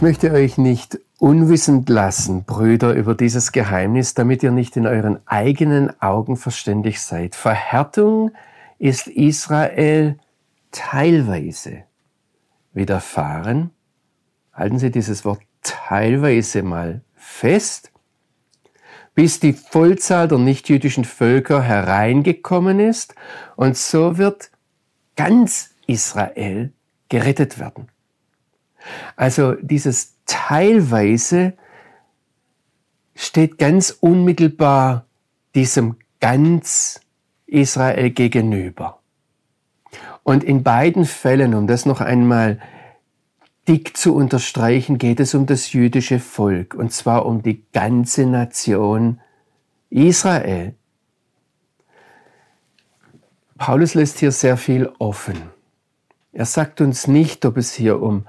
Ich möchte euch nicht unwissend lassen, Brüder, über dieses Geheimnis, damit ihr nicht in euren eigenen Augen verständig seid. Verhärtung ist Israel teilweise widerfahren. Halten Sie dieses Wort teilweise mal fest, bis die Vollzahl der nichtjüdischen Völker hereingekommen ist und so wird ganz Israel gerettet werden. Also dieses teilweise steht ganz unmittelbar diesem ganz Israel gegenüber. Und in beiden Fällen, um das noch einmal dick zu unterstreichen, geht es um das jüdische Volk, und zwar um die ganze Nation Israel. Paulus lässt hier sehr viel offen. Er sagt uns nicht, ob es hier um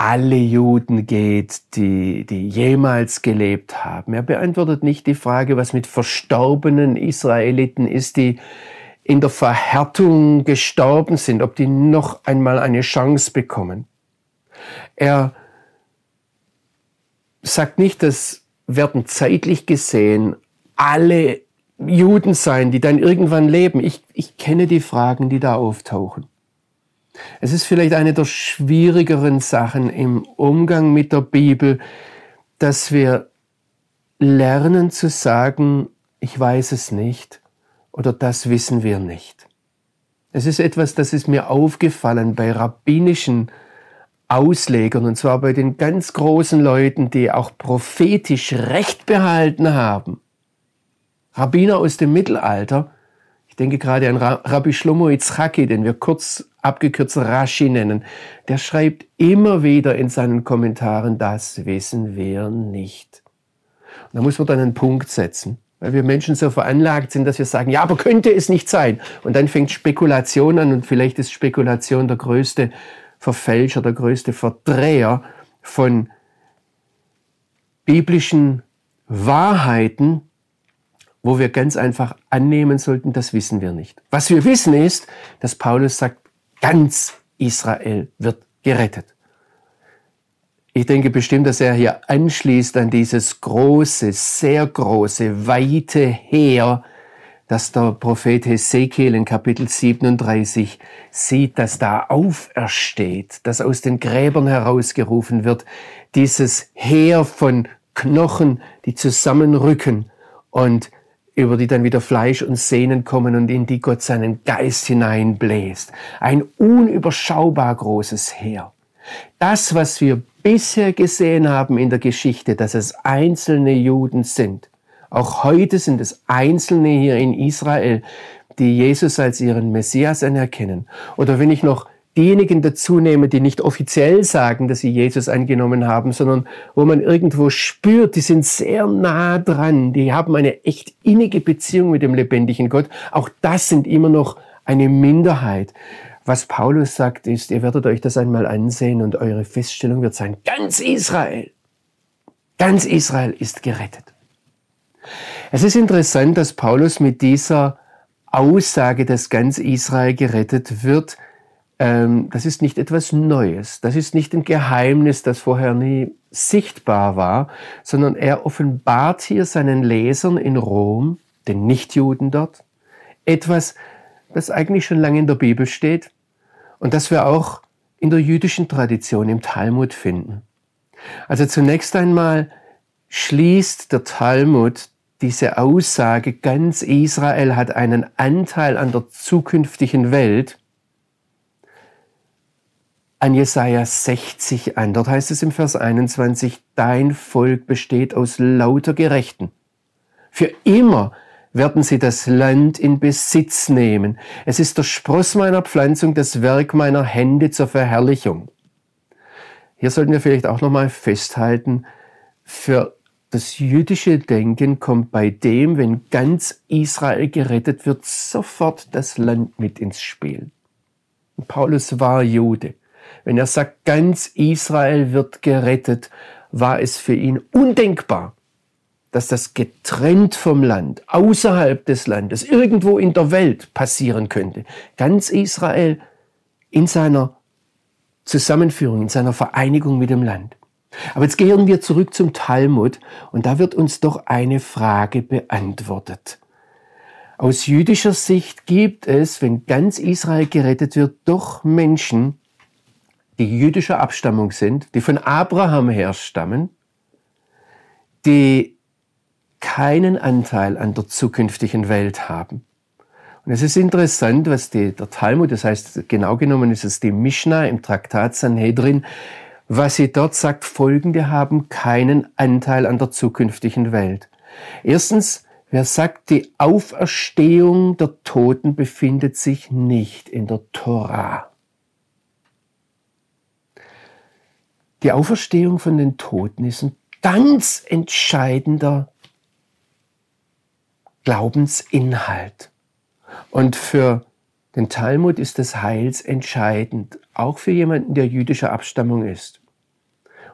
alle Juden geht, die, die jemals gelebt haben. Er beantwortet nicht die Frage, was mit verstorbenen Israeliten ist, die in der Verhärtung gestorben sind, ob die noch einmal eine Chance bekommen. Er sagt nicht, dass werden zeitlich gesehen alle Juden sein, die dann irgendwann leben. Ich, ich kenne die Fragen, die da auftauchen. Es ist vielleicht eine der schwierigeren Sachen im Umgang mit der Bibel, dass wir lernen zu sagen, ich weiß es nicht oder das wissen wir nicht. Es ist etwas, das ist mir aufgefallen bei rabbinischen Auslegern, und zwar bei den ganz großen Leuten, die auch prophetisch Recht behalten haben. Rabbiner aus dem Mittelalter, ich denke gerade an Rabbi Shlomo Yitzchaki, den wir kurz abgekürzt Rashi nennen, der schreibt immer wieder in seinen Kommentaren, das wissen wir nicht. Und da muss man dann einen Punkt setzen, weil wir Menschen so veranlagt sind, dass wir sagen, ja, aber könnte es nicht sein. Und dann fängt Spekulation an und vielleicht ist Spekulation der größte Verfälscher, der größte Verdreher von biblischen Wahrheiten, wo wir ganz einfach annehmen sollten, das wissen wir nicht. Was wir wissen ist, dass Paulus sagt, Ganz Israel wird gerettet. Ich denke bestimmt, dass er hier anschließt an dieses große, sehr große, weite Heer, das der Prophet Hesekiel in Kapitel 37 sieht, dass da aufersteht, das aus den Gräbern herausgerufen wird, dieses Heer von Knochen, die zusammenrücken und über die dann wieder Fleisch und Sehnen kommen und in die Gott seinen Geist hineinbläst. Ein unüberschaubar großes Heer. Das, was wir bisher gesehen haben in der Geschichte, dass es einzelne Juden sind, auch heute sind es Einzelne hier in Israel, die Jesus als ihren Messias anerkennen. Oder wenn ich noch diejenigen dazu nehme, die nicht offiziell sagen, dass sie Jesus angenommen haben, sondern wo man irgendwo spürt, die sind sehr nah dran, die haben eine echt innige Beziehung mit dem lebendigen Gott. Auch das sind immer noch eine Minderheit. Was Paulus sagt, ist, ihr werdet euch das einmal ansehen und eure Feststellung wird sein, ganz Israel, ganz Israel ist gerettet. Es ist interessant, dass Paulus mit dieser Aussage, dass ganz Israel gerettet wird, das ist nicht etwas Neues. Das ist nicht ein Geheimnis, das vorher nie sichtbar war, sondern er offenbart hier seinen Lesern in Rom, den Nichtjuden dort, etwas, das eigentlich schon lange in der Bibel steht und das wir auch in der jüdischen Tradition im Talmud finden. Also zunächst einmal schließt der Talmud diese Aussage, ganz Israel hat einen Anteil an der zukünftigen Welt, an Jesaja 60 an. Dort heißt es im Vers 21, dein Volk besteht aus lauter Gerechten. Für immer werden sie das Land in Besitz nehmen. Es ist der Spross meiner Pflanzung, das Werk meiner Hände zur Verherrlichung. Hier sollten wir vielleicht auch nochmal festhalten, für das jüdische Denken kommt bei dem, wenn ganz Israel gerettet wird, sofort das Land mit ins Spiel. Paulus war Jude. Wenn er sagt, ganz Israel wird gerettet, war es für ihn undenkbar, dass das getrennt vom Land, außerhalb des Landes, irgendwo in der Welt passieren könnte. Ganz Israel in seiner Zusammenführung, in seiner Vereinigung mit dem Land. Aber jetzt gehen wir zurück zum Talmud und da wird uns doch eine Frage beantwortet. Aus jüdischer Sicht gibt es, wenn ganz Israel gerettet wird, doch Menschen, die jüdischer Abstammung sind, die von Abraham herstammen, die keinen Anteil an der zukünftigen Welt haben. Und es ist interessant, was die, der Talmud, das heißt genau genommen ist es die Mishnah im Traktat Sanhedrin, was sie dort sagt, folgende haben keinen Anteil an der zukünftigen Welt. Erstens, wer sagt, die Auferstehung der Toten befindet sich nicht in der Torah. Die Auferstehung von den Toten ist ein ganz entscheidender Glaubensinhalt. Und für den Talmud ist das heilsentscheidend, auch für jemanden, der jüdischer Abstammung ist.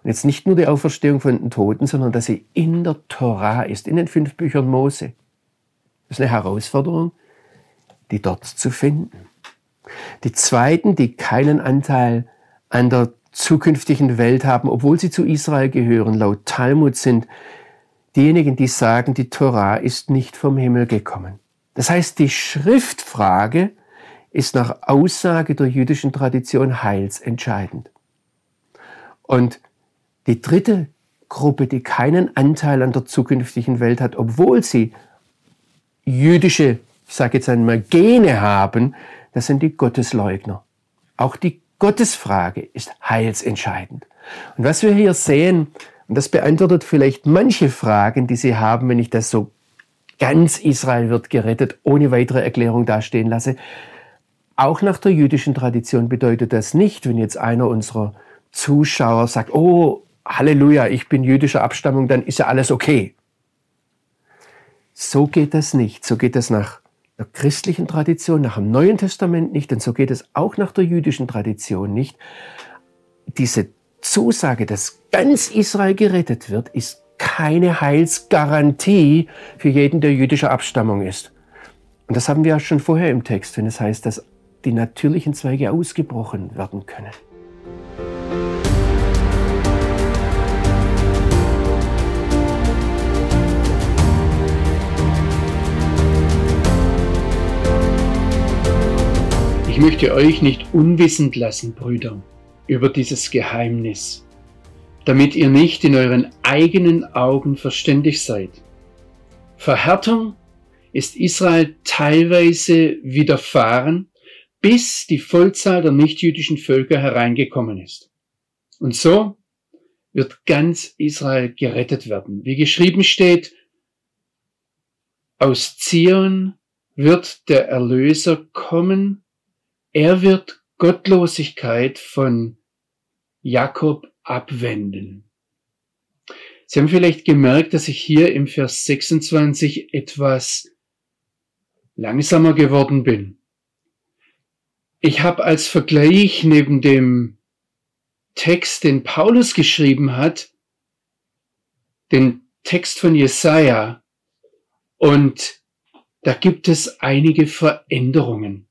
Und jetzt nicht nur die Auferstehung von den Toten, sondern dass sie in der Torah ist, in den fünf Büchern Mose. Das ist eine Herausforderung, die dort zu finden. Die zweiten, die keinen Anteil an der zukünftigen Welt haben, obwohl sie zu Israel gehören, laut Talmud sind diejenigen, die sagen, die Torah ist nicht vom Himmel gekommen. Das heißt, die Schriftfrage ist nach Aussage der jüdischen Tradition heilsentscheidend. Und die dritte Gruppe, die keinen Anteil an der zukünftigen Welt hat, obwohl sie jüdische, ich sage jetzt einmal, Gene haben, das sind die Gottesleugner. Auch die Gottesfrage ist heilsentscheidend. Und was wir hier sehen, und das beantwortet vielleicht manche Fragen, die Sie haben, wenn ich das so ganz Israel wird gerettet, ohne weitere Erklärung dastehen lasse. Auch nach der jüdischen Tradition bedeutet das nicht, wenn jetzt einer unserer Zuschauer sagt, oh, Halleluja, ich bin jüdischer Abstammung, dann ist ja alles okay. So geht das nicht. So geht das nach der christlichen Tradition, nach dem Neuen Testament nicht und so geht es auch nach der jüdischen Tradition nicht. Diese Zusage, dass ganz Israel gerettet wird, ist keine Heilsgarantie für jeden, der jüdischer Abstammung ist. Und das haben wir ja schon vorher im Text, wenn es heißt, dass die natürlichen Zweige ausgebrochen werden können. Ich möchte euch nicht unwissend lassen, Brüder, über dieses Geheimnis, damit ihr nicht in euren eigenen Augen verständig seid. Verhärtung ist Israel teilweise widerfahren, bis die Vollzahl der nichtjüdischen Völker hereingekommen ist. Und so wird ganz Israel gerettet werden. Wie geschrieben steht, aus Zion wird der Erlöser kommen er wird Gottlosigkeit von Jakob abwenden. Sie haben vielleicht gemerkt, dass ich hier im Vers 26 etwas langsamer geworden bin. Ich habe als Vergleich neben dem Text, den Paulus geschrieben hat, den Text von Jesaja und da gibt es einige Veränderungen.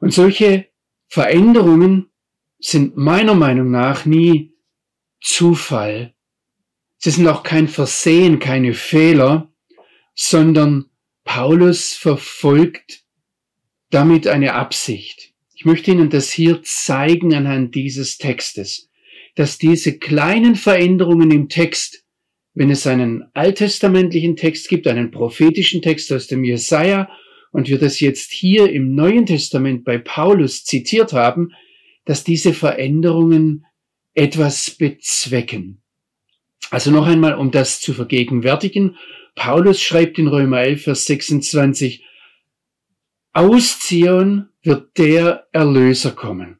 Und solche Veränderungen sind meiner Meinung nach nie Zufall. Sie sind auch kein Versehen, keine Fehler, sondern Paulus verfolgt damit eine Absicht. Ich möchte Ihnen das hier zeigen anhand dieses Textes, dass diese kleinen Veränderungen im Text, wenn es einen alttestamentlichen Text gibt, einen prophetischen Text aus dem Jesaja und wir das jetzt hier im Neuen Testament bei Paulus zitiert haben, dass diese Veränderungen etwas bezwecken. Also noch einmal, um das zu vergegenwärtigen, Paulus schreibt in Römer 11, Vers 26, aus Zion wird der Erlöser kommen.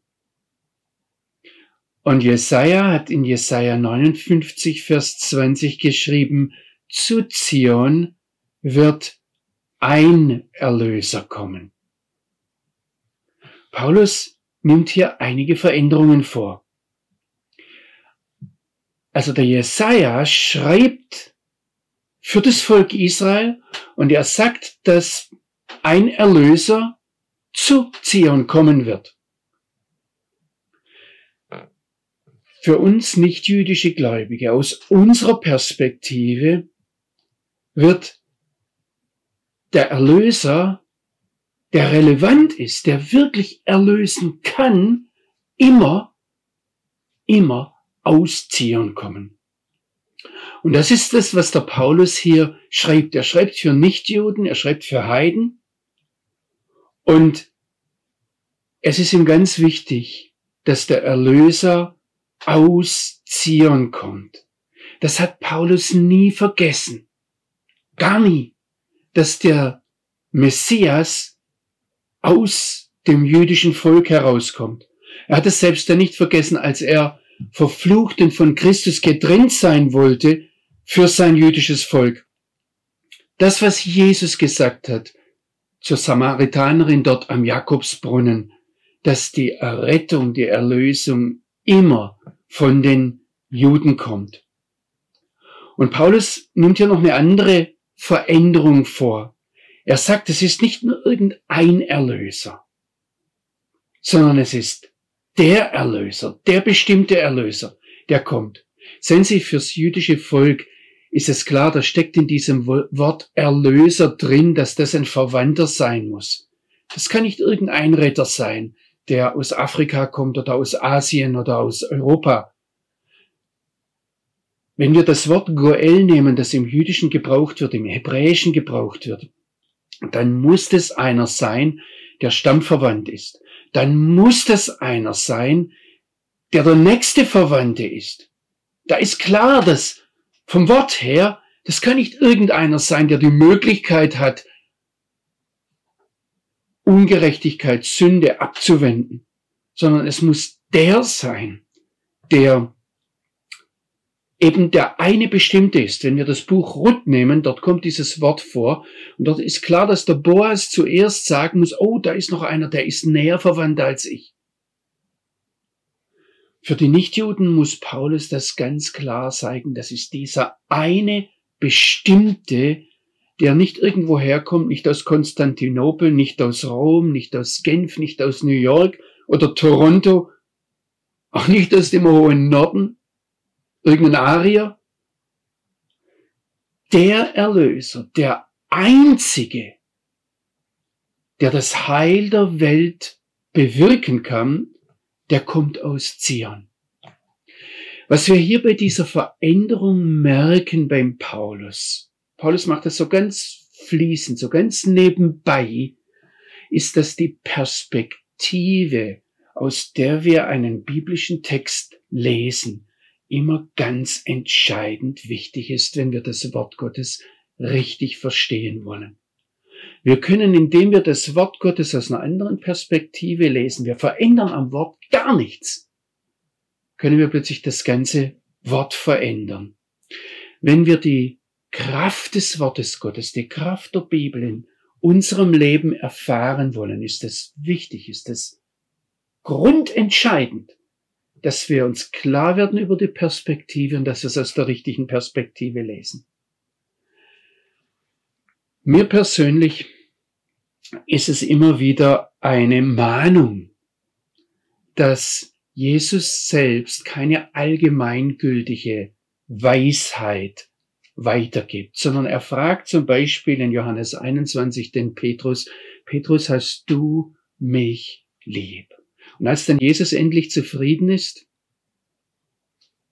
Und Jesaja hat in Jesaja 59, Vers 20 geschrieben, zu Zion wird ein Erlöser kommen. Paulus nimmt hier einige Veränderungen vor. Also der Jesaja schreibt für das Volk Israel und er sagt, dass ein Erlöser zu Zion kommen wird. für uns nicht-jüdische Gläubige aus unserer Perspektive wird der Erlöser, der relevant ist, der wirklich erlösen kann, immer, immer aus Zion kommen. Und das ist das, was der Paulus hier schreibt. Er schreibt für Nichtjuden, er schreibt für Heiden. Und es ist ihm ganz wichtig, dass der Erlöser aus Zion kommt. Das hat Paulus nie vergessen. Gar nie. Dass der Messias aus dem jüdischen Volk herauskommt. Er hat es selbst ja nicht vergessen, als er verflucht und von Christus getrennt sein wollte für sein jüdisches Volk. Das, was Jesus gesagt hat zur Samaritanerin dort am Jakobsbrunnen, dass die Errettung, die Erlösung immer von den Juden kommt. Und Paulus nimmt hier noch eine andere Veränderung vor. Er sagt, es ist nicht nur irgendein Erlöser, sondern es ist der Erlöser, der bestimmte Erlöser, der kommt. Sehen Sie, fürs jüdische Volk ist es klar, da steckt in diesem Wort Erlöser drin, dass das ein Verwandter sein muss. Das kann nicht irgendein Retter sein, der aus Afrika kommt oder aus Asien oder aus Europa. Wenn wir das Wort Goel nehmen, das im Jüdischen gebraucht wird, im Hebräischen gebraucht wird, dann muss es einer sein, der stammverwandt ist dann muss das einer sein, der der nächste Verwandte ist. Da ist klar, dass vom Wort her, das kann nicht irgendeiner sein, der die Möglichkeit hat, Ungerechtigkeit, Sünde abzuwenden, sondern es muss der sein, der eben der eine bestimmte ist. Wenn wir das Buch Ruth nehmen, dort kommt dieses Wort vor und dort ist klar, dass der Boas zuerst sagen muss, oh, da ist noch einer, der ist näher verwandt als ich. Für die Nichtjuden muss Paulus das ganz klar zeigen, das ist dieser eine bestimmte, der nicht irgendwo herkommt, nicht aus Konstantinopel, nicht aus Rom, nicht aus Genf, nicht aus New York oder Toronto, auch nicht aus dem hohen Norden, irgendein Arier. Der Erlöser, der einzige, der das Heil der Welt bewirken kann, der kommt aus Zion. Was wir hier bei dieser Veränderung merken beim Paulus, Paulus macht das so ganz fließend, so ganz nebenbei, ist, dass die Perspektive, aus der wir einen biblischen Text lesen, immer ganz entscheidend wichtig ist, wenn wir das Wort Gottes richtig verstehen wollen. Wir können, indem wir das Wort Gottes aus einer anderen Perspektive lesen, wir verändern am Wort gar nichts, können wir plötzlich das ganze Wort verändern. Wenn wir die Kraft des Wortes Gottes, die Kraft der Bibel in unserem Leben erfahren wollen, ist es wichtig, ist es grundentscheidend, dass wir uns klar werden über die Perspektive und dass wir es aus der richtigen Perspektive lesen. Mir persönlich ist es immer wieder eine Mahnung, dass Jesus selbst keine allgemeingültige Weisheit weitergibt, sondern er fragt zum Beispiel in Johannes 21 den Petrus, Petrus, hast du mich lieb? Und als dann Jesus endlich zufrieden ist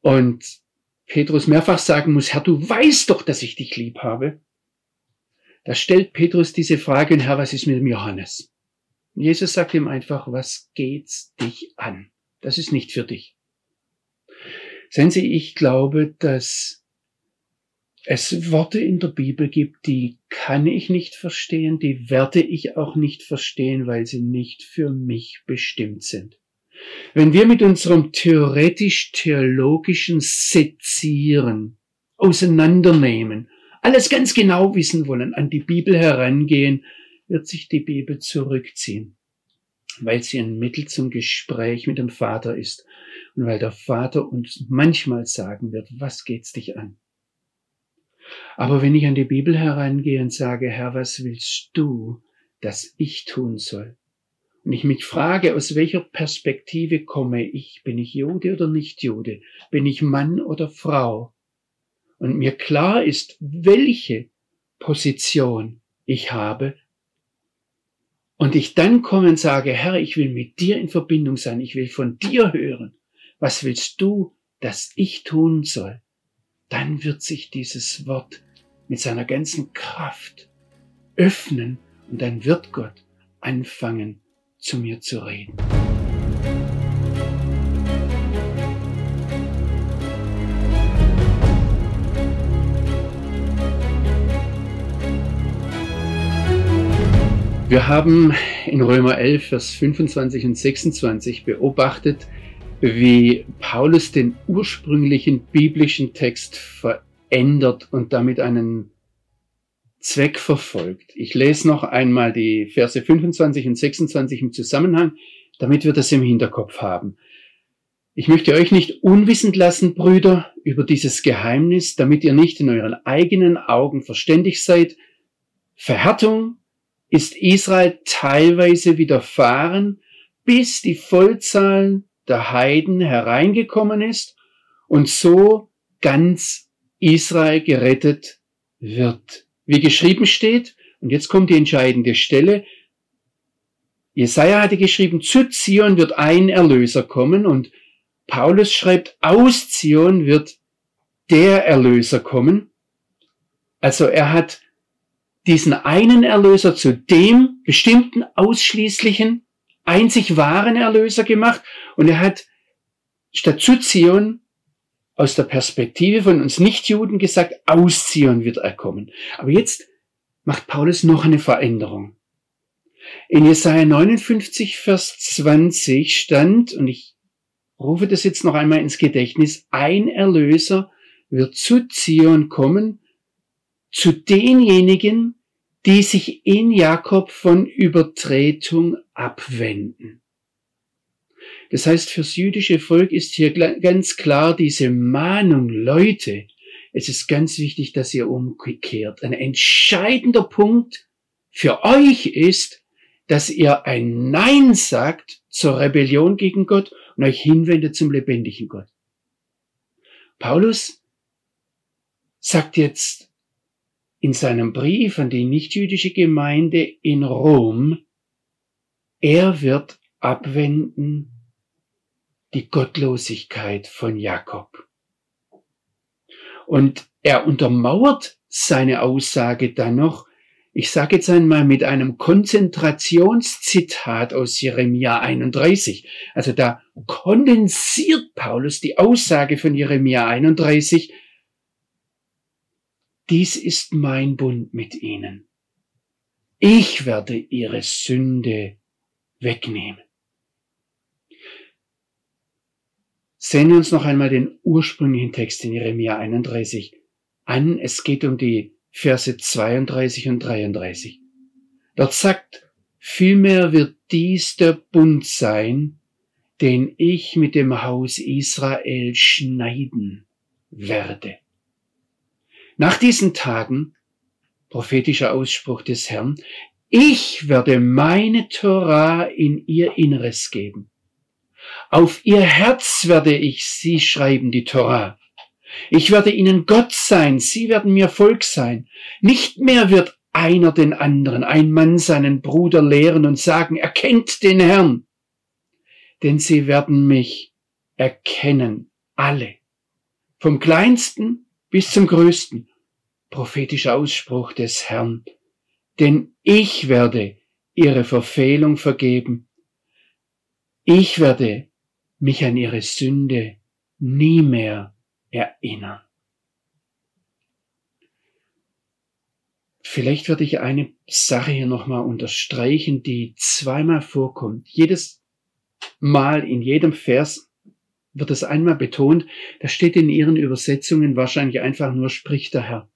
und Petrus mehrfach sagen muss, Herr, du weißt doch, dass ich dich lieb habe, da stellt Petrus diese Frage, Herr, was ist mit dem Johannes? Und Jesus sagt ihm einfach, was geht's dich an? Das ist nicht für dich. Sehen Sie, ich glaube, dass es Worte in der Bibel gibt, die kann ich nicht verstehen, die werde ich auch nicht verstehen, weil sie nicht für mich bestimmt sind. Wenn wir mit unserem theoretisch-theologischen Sezieren auseinandernehmen, alles ganz genau wissen wollen, an die Bibel herangehen, wird sich die Bibel zurückziehen, weil sie ein Mittel zum Gespräch mit dem Vater ist und weil der Vater uns manchmal sagen wird, was geht's dich an? Aber wenn ich an die Bibel herangehe und sage, Herr, was willst du, dass ich tun soll? und ich mich frage, aus welcher Perspektive komme ich? Bin ich Jude oder nicht Jude? Bin ich Mann oder Frau? Und mir klar ist, welche Position ich habe. Und ich dann komme und sage, Herr, ich will mit dir in Verbindung sein. Ich will von dir hören. Was willst du, dass ich tun soll? Dann wird sich dieses Wort mit seiner ganzen Kraft öffnen und dann wird Gott anfangen zu mir zu reden. Wir haben in Römer 11, Vers 25 und 26 beobachtet, wie Paulus den ursprünglichen biblischen Text verändert und damit einen Zweck verfolgt. Ich lese noch einmal die Verse 25 und 26 im Zusammenhang, damit wir das im Hinterkopf haben. Ich möchte euch nicht unwissend lassen, Brüder, über dieses Geheimnis, damit ihr nicht in euren eigenen Augen verständig seid. Verhärtung ist Israel teilweise widerfahren, bis die Vollzahl der Heiden hereingekommen ist und so ganz Israel gerettet wird wie geschrieben steht, und jetzt kommt die entscheidende Stelle, Jesaja hatte geschrieben, zu Zion wird ein Erlöser kommen und Paulus schreibt, aus Zion wird der Erlöser kommen. Also er hat diesen einen Erlöser zu dem bestimmten, ausschließlichen, einzig wahren Erlöser gemacht und er hat statt zu Zion aus der Perspektive von uns Nichtjuden gesagt, aus Zion wird er kommen. Aber jetzt macht Paulus noch eine Veränderung. In Jesaja 59, Vers 20 stand, und ich rufe das jetzt noch einmal ins Gedächtnis, ein Erlöser wird zu Zion kommen, zu denjenigen, die sich in Jakob von Übertretung abwenden. Das heißt, fürs jüdische Volk ist hier ganz klar diese Mahnung, Leute, es ist ganz wichtig, dass ihr umkehrt. Ein entscheidender Punkt für euch ist, dass ihr ein Nein sagt zur Rebellion gegen Gott und euch hinwendet zum lebendigen Gott. Paulus sagt jetzt in seinem Brief an die nichtjüdische Gemeinde in Rom, er wird abwenden die Gottlosigkeit von Jakob. Und er untermauert seine Aussage dann noch, ich sage jetzt einmal mit einem Konzentrationszitat aus Jeremia 31. Also da kondensiert Paulus die Aussage von Jeremia 31. Dies ist mein Bund mit ihnen. Ich werde ihre Sünde wegnehmen. Sehen wir uns noch einmal den ursprünglichen Text in Jeremia 31 an. Es geht um die Verse 32 und 33. Dort sagt, vielmehr wird dies der Bund sein, den ich mit dem Haus Israel schneiden werde. Nach diesen Tagen, prophetischer Ausspruch des Herrn, ich werde meine Torah in ihr Inneres geben auf ihr Herz werde ich sie schreiben, die Torah. Ich werde ihnen Gott sein, sie werden mir Volk sein. Nicht mehr wird einer den anderen, ein Mann seinen Bruder lehren und sagen, erkennt den Herrn. Denn sie werden mich erkennen, alle. Vom kleinsten bis zum größten. Prophetischer Ausspruch des Herrn. Denn ich werde ihre Verfehlung vergeben ich werde mich an ihre Sünde nie mehr erinnern. Vielleicht werde ich eine Sache hier nochmal unterstreichen, die zweimal vorkommt. Jedes Mal in jedem Vers wird es einmal betont, da steht in ihren Übersetzungen wahrscheinlich einfach nur spricht der Herr.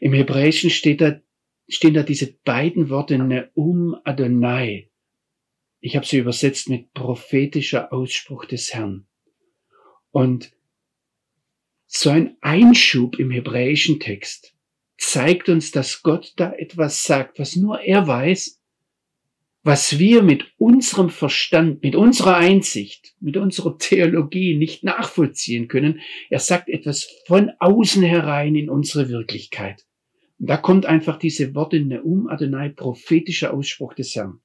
Im Hebräischen steht da, stehen da diese beiden Worte Neum Adonai. Ich habe sie übersetzt mit prophetischer Ausspruch des Herrn. Und so ein Einschub im hebräischen Text zeigt uns, dass Gott da etwas sagt, was nur er weiß, was wir mit unserem Verstand, mit unserer Einsicht, mit unserer Theologie nicht nachvollziehen können. Er sagt etwas von außen herein in unsere Wirklichkeit. Und da kommt einfach diese Worte Neum Adonai, prophetischer Ausspruch des Herrn.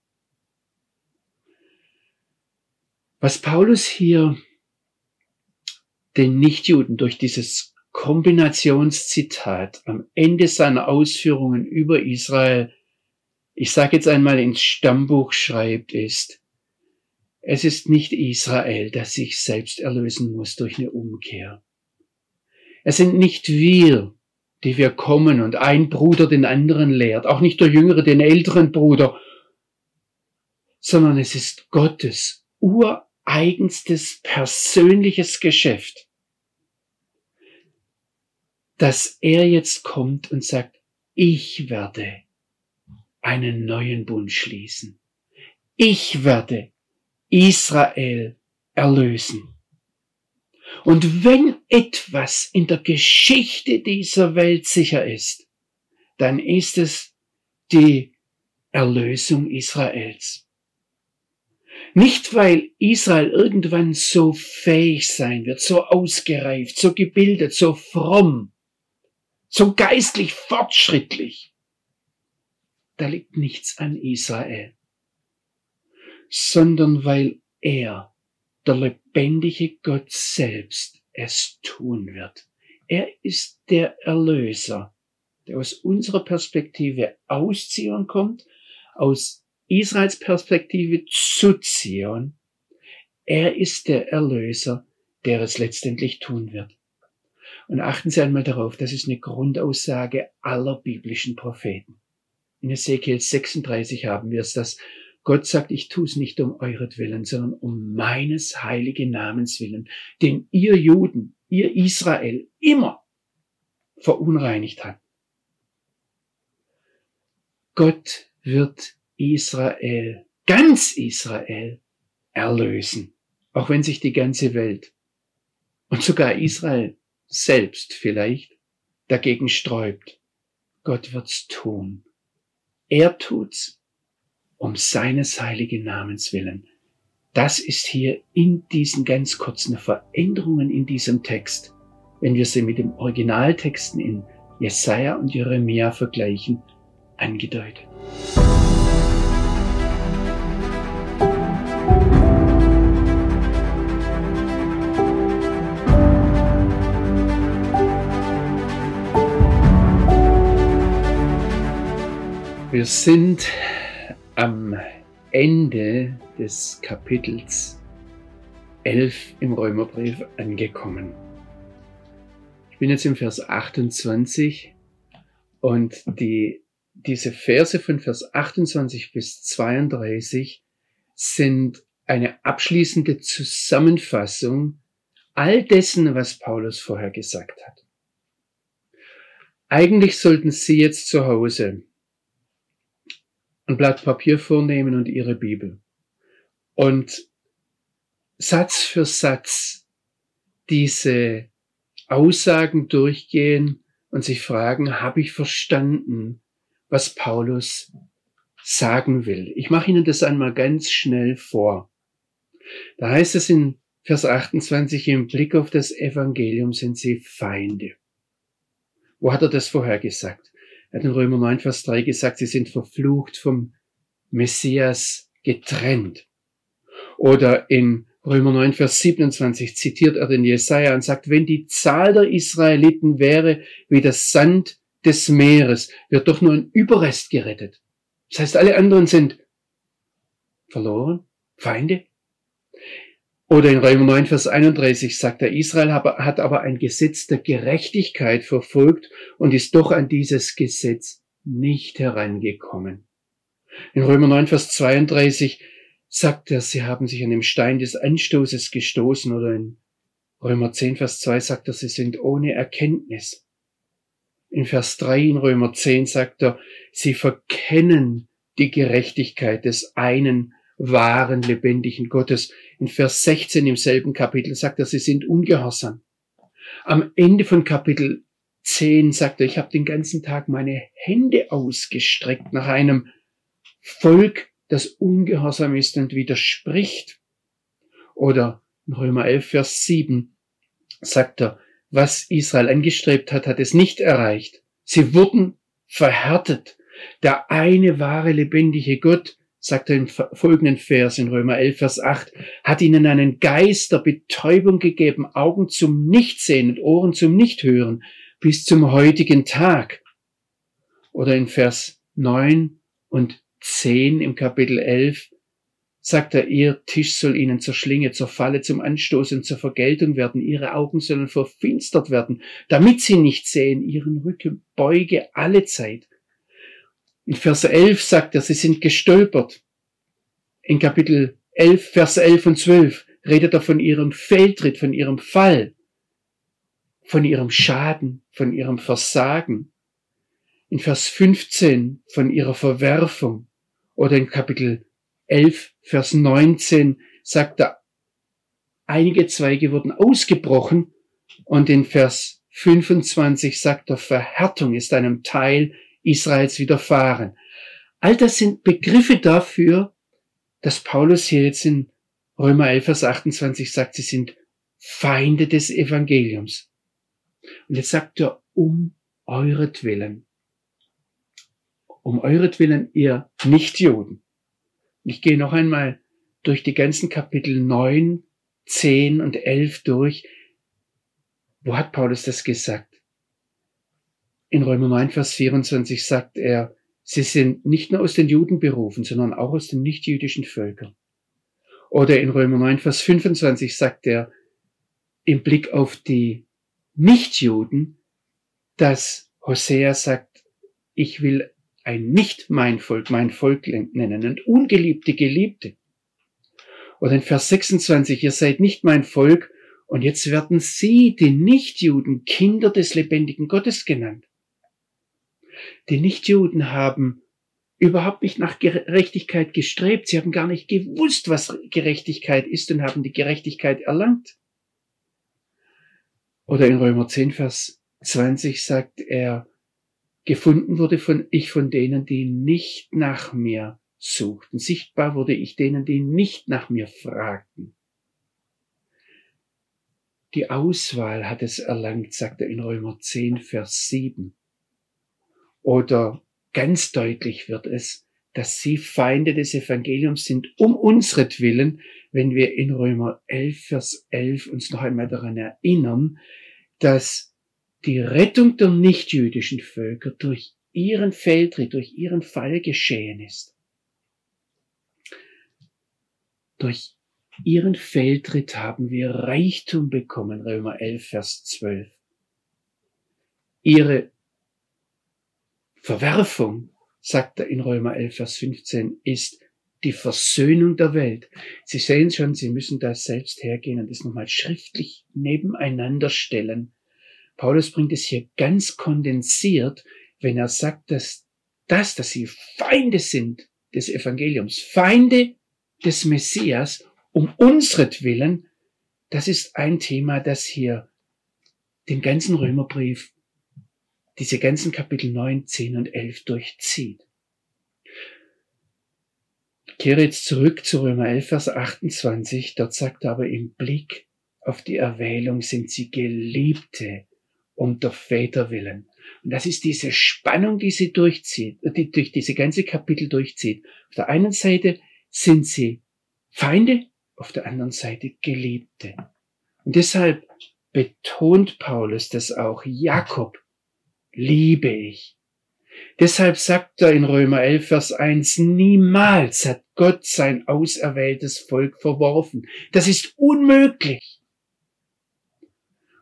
Was Paulus hier den Nichtjuden durch dieses Kombinationszitat am Ende seiner Ausführungen über Israel ich sage jetzt einmal ins Stammbuch schreibt, ist, es ist nicht Israel, das sich selbst erlösen muss durch eine Umkehr. Es sind nicht wir, die wir kommen und ein Bruder den anderen lehrt, auch nicht der Jüngere den älteren Bruder, sondern es ist Gottes ureigenstes persönliches Geschäft, dass er jetzt kommt und sagt, ich werde einen neuen Bund schließen. Ich werde Israel erlösen. Und wenn etwas in der Geschichte dieser Welt sicher ist, dann ist es die Erlösung Israels. Nicht weil Israel irgendwann so fähig sein wird, so ausgereift, so gebildet, so fromm, so geistlich fortschrittlich, da liegt nichts an Israel, sondern weil er, der lebendige Gott selbst, es tun wird. Er ist der Erlöser, der aus unserer Perspektive aus Zion kommt, aus Israels Perspektive zu Zion. Er ist der Erlöser, der es letztendlich tun wird. Und achten Sie einmal darauf, das ist eine Grundaussage aller biblischen Propheten. In Ezekiel 36 haben wir es, dass Gott sagt, ich tue es nicht um euretwillen, sondern um meines heiligen Namens willen, den ihr Juden, ihr Israel immer verunreinigt hat. Gott wird Israel, ganz Israel, erlösen, auch wenn sich die ganze Welt und sogar Israel selbst vielleicht dagegen sträubt. Gott wird's tun. Er tut's um seines heiligen Namens willen. Das ist hier in diesen ganz kurzen Veränderungen in diesem Text, wenn wir sie mit dem Originaltexten in Jesaja und Jeremia vergleichen, angedeutet. Wir sind am Ende des Kapitels 11 im Römerbrief angekommen. Ich bin jetzt im Vers 28 und die, diese Verse von Vers 28 bis 32 sind eine abschließende Zusammenfassung all dessen, was Paulus vorher gesagt hat. Eigentlich sollten Sie jetzt zu Hause ein Blatt Papier vornehmen und ihre Bibel. Und Satz für Satz diese Aussagen durchgehen und sich fragen, habe ich verstanden, was Paulus sagen will? Ich mache Ihnen das einmal ganz schnell vor. Da heißt es in Vers 28, im Blick auf das Evangelium sind sie Feinde. Wo hat er das vorher gesagt? Er hat in Römer 9, Vers 3 gesagt, sie sind verflucht vom Messias getrennt. Oder in Römer 9, Vers 27 zitiert er den Jesaja und sagt, wenn die Zahl der Israeliten wäre wie das Sand des Meeres, wird doch nur ein Überrest gerettet. Das heißt, alle anderen sind verloren, Feinde. Oder in Römer 9, Vers 31 sagt er, Israel hat aber ein Gesetz der Gerechtigkeit verfolgt und ist doch an dieses Gesetz nicht herangekommen. In Römer 9, Vers 32 sagt er, sie haben sich an dem Stein des Anstoßes gestoßen oder in Römer 10, Vers 2 sagt er, sie sind ohne Erkenntnis. In Vers 3 in Römer 10 sagt er, sie verkennen die Gerechtigkeit des einen wahren, lebendigen Gottes. In Vers 16 im selben Kapitel sagt er, sie sind ungehorsam. Am Ende von Kapitel 10 sagt er, ich habe den ganzen Tag meine Hände ausgestreckt nach einem Volk, das ungehorsam ist und widerspricht. Oder in Römer 11, Vers 7 sagt er, was Israel angestrebt hat, hat es nicht erreicht. Sie wurden verhärtet. Der eine wahre lebendige Gott, sagt er im folgenden Vers in Römer 11, Vers 8, hat ihnen einen Geist der Betäubung gegeben, Augen zum Nichtsehen und Ohren zum Nichthören, bis zum heutigen Tag. Oder in Vers 9 und 10 im Kapitel 11 sagt er, ihr Tisch soll ihnen zur Schlinge, zur Falle, zum Anstoß und zur Vergeltung werden, ihre Augen sollen verfinstert werden, damit sie nicht sehen, ihren Rücken beuge alle Zeit. In Vers 11 sagt er, sie sind gestolpert. In Kapitel 11, Vers 11 und 12 redet er von ihrem Fehltritt, von ihrem Fall, von ihrem Schaden, von ihrem Versagen. In Vers 15 von ihrer Verwerfung oder in Kapitel 11, Vers 19 sagt er, einige Zweige wurden ausgebrochen und in Vers 25 sagt er, Verhärtung ist einem Teil Israels widerfahren. All das sind Begriffe dafür, dass Paulus hier jetzt in Römer 11, Vers 28 sagt, sie sind Feinde des Evangeliums. Und jetzt sagt er, um euretwillen. Um euretwillen, ihr Nichtjuden. Ich gehe noch einmal durch die ganzen Kapitel 9, 10 und 11 durch. Wo hat Paulus das gesagt? In Römer 9, Vers 24 sagt er, sie sind nicht nur aus den Juden berufen, sondern auch aus den nichtjüdischen Völkern. Oder in Römer 9, Vers 25 sagt er, im Blick auf die Nichtjuden, dass Hosea sagt, ich will ein nicht mein Volk, mein Volk nennen und ungeliebte Geliebte. Oder in Vers 26, ihr seid nicht mein Volk und jetzt werden sie, die Nichtjuden, Kinder des lebendigen Gottes genannt. Die Nichtjuden haben überhaupt nicht nach Gerechtigkeit gestrebt. Sie haben gar nicht gewusst, was Gerechtigkeit ist und haben die Gerechtigkeit erlangt. Oder in Römer 10, Vers 20 sagt er, Gefunden wurde von ich von denen, die nicht nach mir suchten. Sichtbar wurde ich denen, die nicht nach mir fragten. Die Auswahl hat es erlangt, sagt er in Römer 10, Vers 7. Oder ganz deutlich wird es, dass sie Feinde des Evangeliums sind, um unsretwillen, wenn wir in Römer 11, Vers 11 uns noch einmal daran erinnern, dass die Rettung der nichtjüdischen Völker durch ihren Fehltritt, durch ihren Fall geschehen ist. Durch ihren Fehltritt haben wir Reichtum bekommen, Römer 11, Vers 12. Ihre Verwerfung, sagt er in Römer 11, Vers 15, ist die Versöhnung der Welt. Sie sehen schon, Sie müssen da selbst hergehen und das nochmal schriftlich nebeneinander stellen. Paulus bringt es hier ganz kondensiert, wenn er sagt, dass das, dass sie Feinde sind des Evangeliums, Feinde des Messias, um unsretwillen, das ist ein Thema, das hier den ganzen Römerbrief, diese ganzen Kapitel 9, 10 und 11 durchzieht. Ich kehre jetzt zurück zu Römer 11, Vers 28. Dort sagt er aber im Blick auf die Erwählung sind sie Geliebte um der Väter willen. Und das ist diese Spannung, die sie durchzieht, die durch diese ganze Kapitel durchzieht. Auf der einen Seite sind sie Feinde, auf der anderen Seite Geliebte. Und deshalb betont Paulus das auch. Jakob liebe ich. Deshalb sagt er in Römer 11, Vers 1, niemals hat Gott sein auserwähltes Volk verworfen. Das ist unmöglich.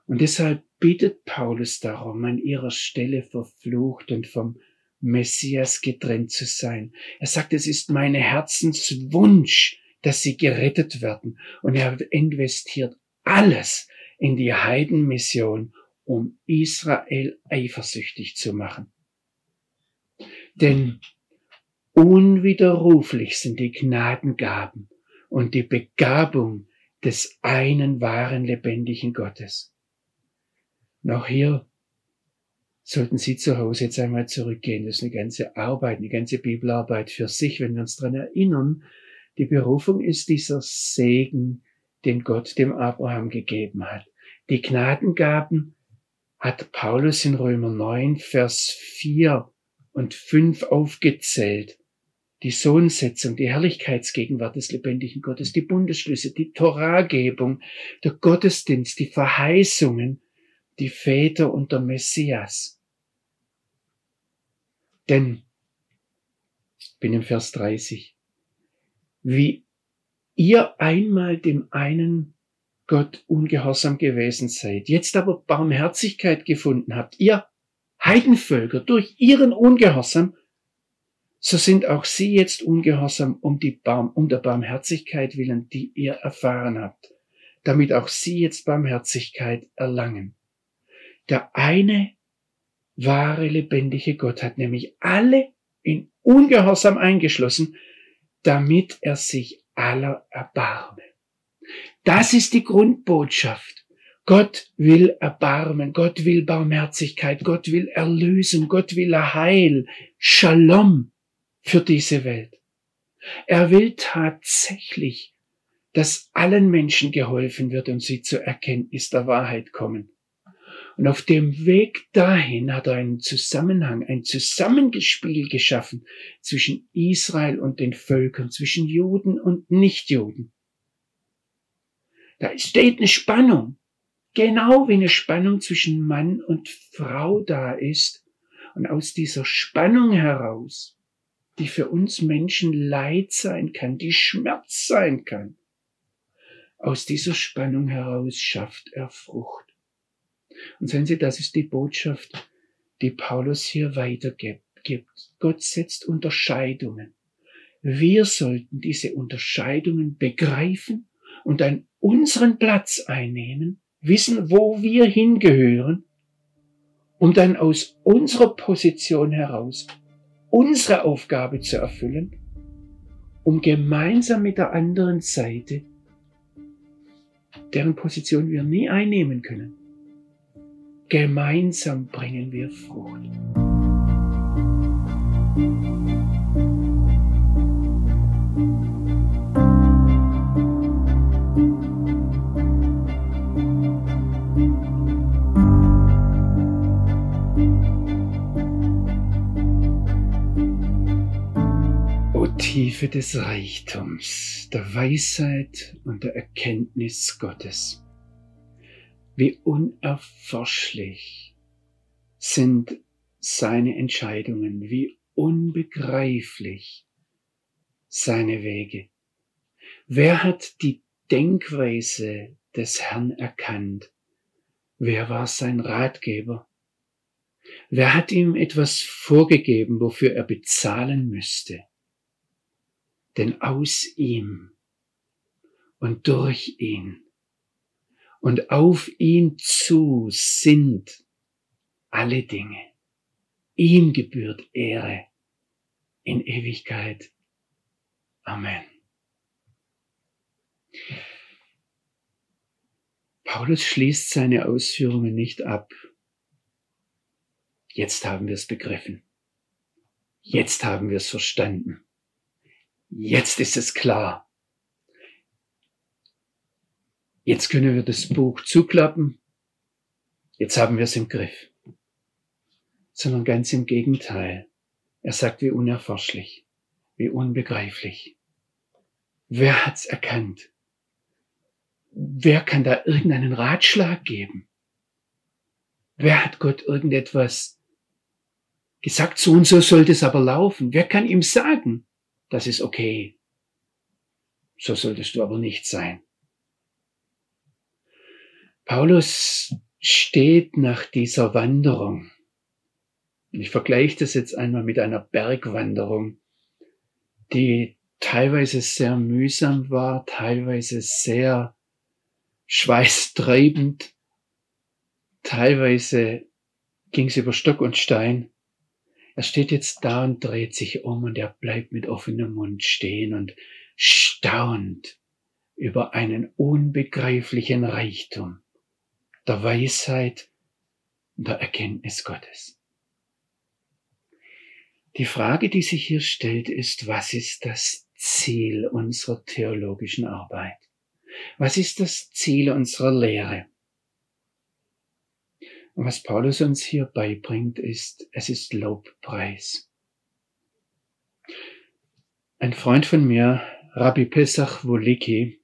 Und deshalb bittet Paulus darum, an ihrer Stelle verflucht und vom Messias getrennt zu sein. Er sagt, es ist meine Herzenswunsch, dass sie gerettet werden. Und er investiert alles in die Heidenmission, um Israel eifersüchtig zu machen. Denn unwiderruflich sind die Gnadengaben und die Begabung des einen wahren lebendigen Gottes. Noch hier sollten Sie zu Hause jetzt einmal zurückgehen. Das ist eine ganze Arbeit, eine ganze Bibelarbeit für sich, wenn wir uns daran erinnern. Die Berufung ist dieser Segen, den Gott dem Abraham gegeben hat. Die Gnadengaben hat Paulus in Römer 9, Vers 4 und 5 aufgezählt. Die Sohnsetzung, die Herrlichkeitsgegenwart des lebendigen Gottes, die Bundesschlüsse, die Toragebung, der Gottesdienst, die Verheißungen, die Väter und der Messias. Denn, bin im Vers 30, wie ihr einmal dem einen Gott ungehorsam gewesen seid, jetzt aber Barmherzigkeit gefunden habt, ihr Heidenvölker durch ihren Ungehorsam, so sind auch sie jetzt ungehorsam um, die Barm, um der Barmherzigkeit willen, die ihr erfahren habt, damit auch sie jetzt Barmherzigkeit erlangen. Der eine wahre lebendige Gott hat nämlich alle in Ungehorsam eingeschlossen, damit er sich aller erbarme. Das ist die Grundbotschaft. Gott will Erbarmen, Gott will Barmherzigkeit, Gott will Erlösung, Gott will Heil, Shalom für diese Welt. Er will tatsächlich, dass allen Menschen geholfen wird und sie zur Erkenntnis der Wahrheit kommen. Und auf dem Weg dahin hat er einen Zusammenhang, ein Zusammengespiel geschaffen zwischen Israel und den Völkern, zwischen Juden und Nichtjuden. Da steht eine Spannung, genau wie eine Spannung zwischen Mann und Frau da ist. Und aus dieser Spannung heraus, die für uns Menschen Leid sein kann, die Schmerz sein kann, aus dieser Spannung heraus schafft er Frucht. Und sehen Sie, das ist die Botschaft, die Paulus hier weitergibt. Gott setzt Unterscheidungen. Wir sollten diese Unterscheidungen begreifen und an unseren Platz einnehmen, wissen, wo wir hingehören, um dann aus unserer Position heraus unsere Aufgabe zu erfüllen, um gemeinsam mit der anderen Seite, deren Position wir nie einnehmen können, Gemeinsam bringen wir Frucht. Tiefe des Reichtums, der Weisheit und der Erkenntnis Gottes. Wie unerforschlich sind seine Entscheidungen, wie unbegreiflich seine Wege. Wer hat die Denkweise des Herrn erkannt? Wer war sein Ratgeber? Wer hat ihm etwas vorgegeben, wofür er bezahlen müsste? Denn aus ihm und durch ihn und auf ihn zu sind alle Dinge. Ihm gebührt Ehre in Ewigkeit. Amen. Paulus schließt seine Ausführungen nicht ab. Jetzt haben wir es begriffen. Jetzt haben wir es verstanden. Jetzt ist es klar. Jetzt können wir das Buch zuklappen. Jetzt haben wir es im Griff. Sondern ganz im Gegenteil. Er sagt, wie unerforschlich, wie unbegreiflich. Wer hat's erkannt? Wer kann da irgendeinen Ratschlag geben? Wer hat Gott irgendetwas gesagt, so und so sollte es aber laufen? Wer kann ihm sagen, das ist okay? So solltest du aber nicht sein. Paulus steht nach dieser Wanderung. Ich vergleiche das jetzt einmal mit einer Bergwanderung, die teilweise sehr mühsam war, teilweise sehr schweißtreibend, teilweise ging es über Stock und Stein. Er steht jetzt da und dreht sich um und er bleibt mit offenem Mund stehen und staunt über einen unbegreiflichen Reichtum der Weisheit und der Erkenntnis Gottes. Die Frage, die sich hier stellt, ist, was ist das Ziel unserer theologischen Arbeit? Was ist das Ziel unserer Lehre? Und was Paulus uns hier beibringt, ist, es ist Lobpreis. Ein Freund von mir, Rabbi Pesach Wolicki,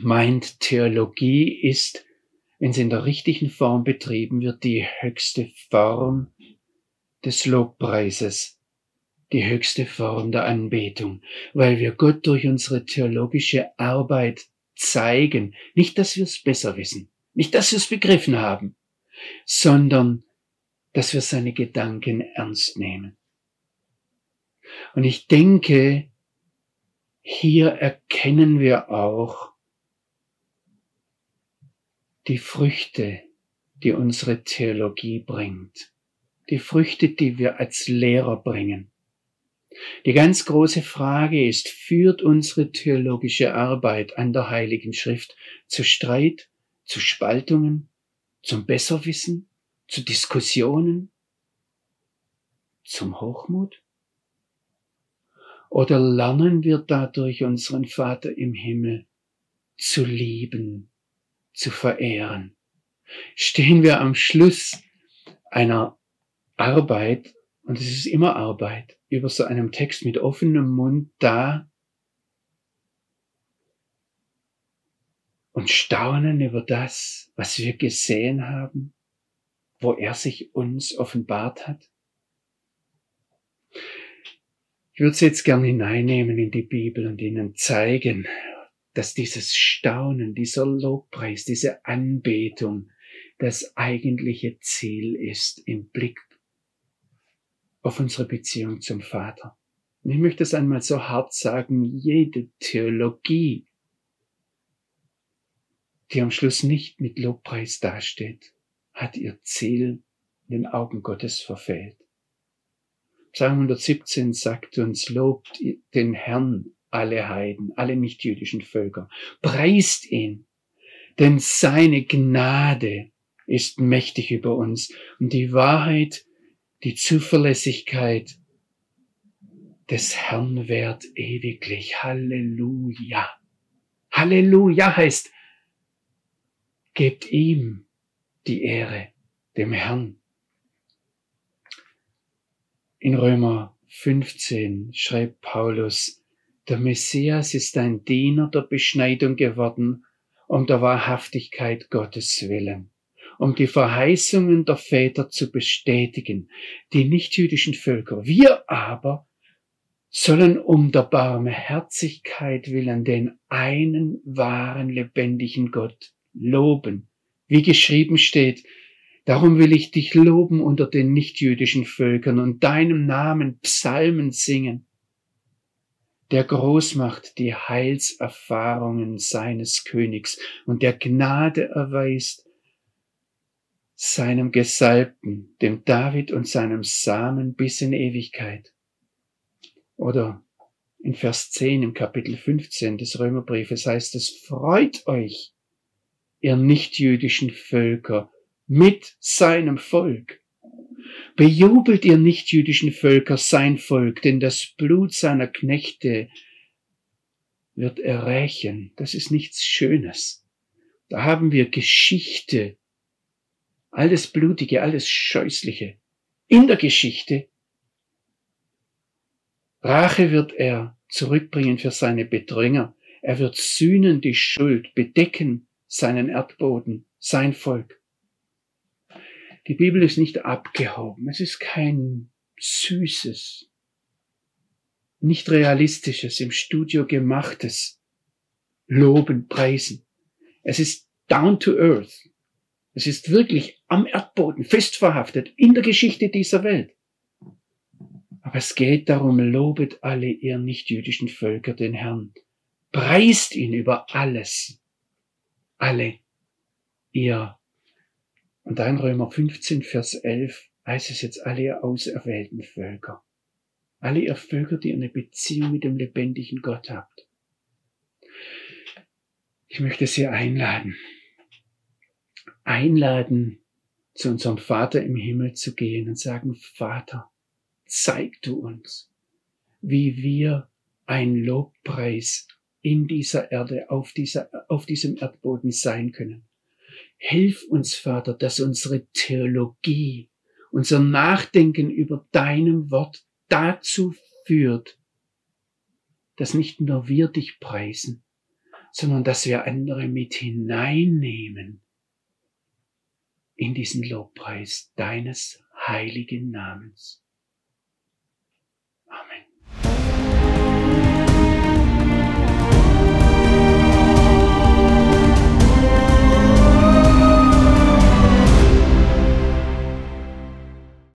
meint, Theologie ist, wenn sie in der richtigen Form betrieben wird, die höchste Form des Lobpreises, die höchste Form der Anbetung, weil wir Gott durch unsere theologische Arbeit zeigen, nicht, dass wir es besser wissen, nicht, dass wir es begriffen haben, sondern dass wir seine Gedanken ernst nehmen. Und ich denke, hier erkennen wir auch die Früchte, die unsere Theologie bringt, die Früchte, die wir als Lehrer bringen. Die ganz große Frage ist, führt unsere theologische Arbeit an der Heiligen Schrift zu Streit, zu Spaltungen, zum Besserwissen, zu Diskussionen, zum Hochmut? Oder lernen wir dadurch unseren Vater im Himmel zu lieben, zu verehren? Stehen wir am Schluss einer Arbeit, und es ist immer Arbeit, über so einem Text mit offenem Mund da und staunen über das, was wir gesehen haben, wo er sich uns offenbart hat? Ich würde es jetzt gern hineinnehmen in die Bibel und Ihnen zeigen, dass dieses Staunen, dieser Lobpreis, diese Anbetung das eigentliche Ziel ist im Blick auf unsere Beziehung zum Vater. Und ich möchte es einmal so hart sagen, jede Theologie die am Schluss nicht mit Lobpreis dasteht, hat ihr Ziel in den Augen Gottes verfehlt. Psalm 117 sagt uns, lobt den Herrn alle Heiden, alle nichtjüdischen Völker, preist ihn, denn seine Gnade ist mächtig über uns und die Wahrheit, die Zuverlässigkeit des Herrn währt ewiglich. Halleluja. Halleluja heißt, Gebt ihm die Ehre, dem Herrn. In Römer 15 schreibt Paulus, der Messias ist ein Diener der Beschneidung geworden, um der Wahrhaftigkeit Gottes willen, um die Verheißungen der Väter zu bestätigen, die nichtjüdischen Völker. Wir aber sollen um der Barmherzigkeit willen den einen wahren lebendigen Gott loben, wie geschrieben steht, Darum will ich dich loben unter den nichtjüdischen Völkern und deinem Namen Psalmen singen, der groß macht die Heilserfahrungen seines Königs und der Gnade erweist seinem Gesalbten, dem David und seinem Samen bis in Ewigkeit. Oder in Vers 10 im Kapitel 15 des Römerbriefes heißt es, freut euch, ihr nichtjüdischen Völker, mit seinem Volk. Bejubelt ihr nichtjüdischen Völker sein Volk, denn das Blut seiner Knechte wird er rächen. Das ist nichts Schönes. Da haben wir Geschichte, alles Blutige, alles Scheußliche. In der Geschichte Rache wird er zurückbringen für seine Bedränger. Er wird sühnen die Schuld, bedecken seinen Erdboden, sein Volk. Die Bibel ist nicht abgehoben. Es ist kein süßes, nicht realistisches, im Studio gemachtes Loben, Preisen. Es ist down to earth. Es ist wirklich am Erdboden fest verhaftet in der Geschichte dieser Welt. Aber es geht darum, lobet alle ihr nichtjüdischen Völker den Herrn. Preist ihn über alles alle ihr. Und da in Römer 15, Vers 11 heißt es jetzt alle ihr auserwählten Völker. Alle ihr Völker, die eine Beziehung mit dem lebendigen Gott habt. Ich möchte Sie einladen. Einladen, zu unserem Vater im Himmel zu gehen und sagen, Vater, zeig du uns, wie wir ein Lobpreis in dieser Erde, auf, dieser, auf diesem Erdboden sein können. Hilf uns, Vater, dass unsere Theologie, unser Nachdenken über deinem Wort dazu führt, dass nicht nur wir dich preisen, sondern dass wir andere mit hineinnehmen in diesen Lobpreis deines heiligen Namens.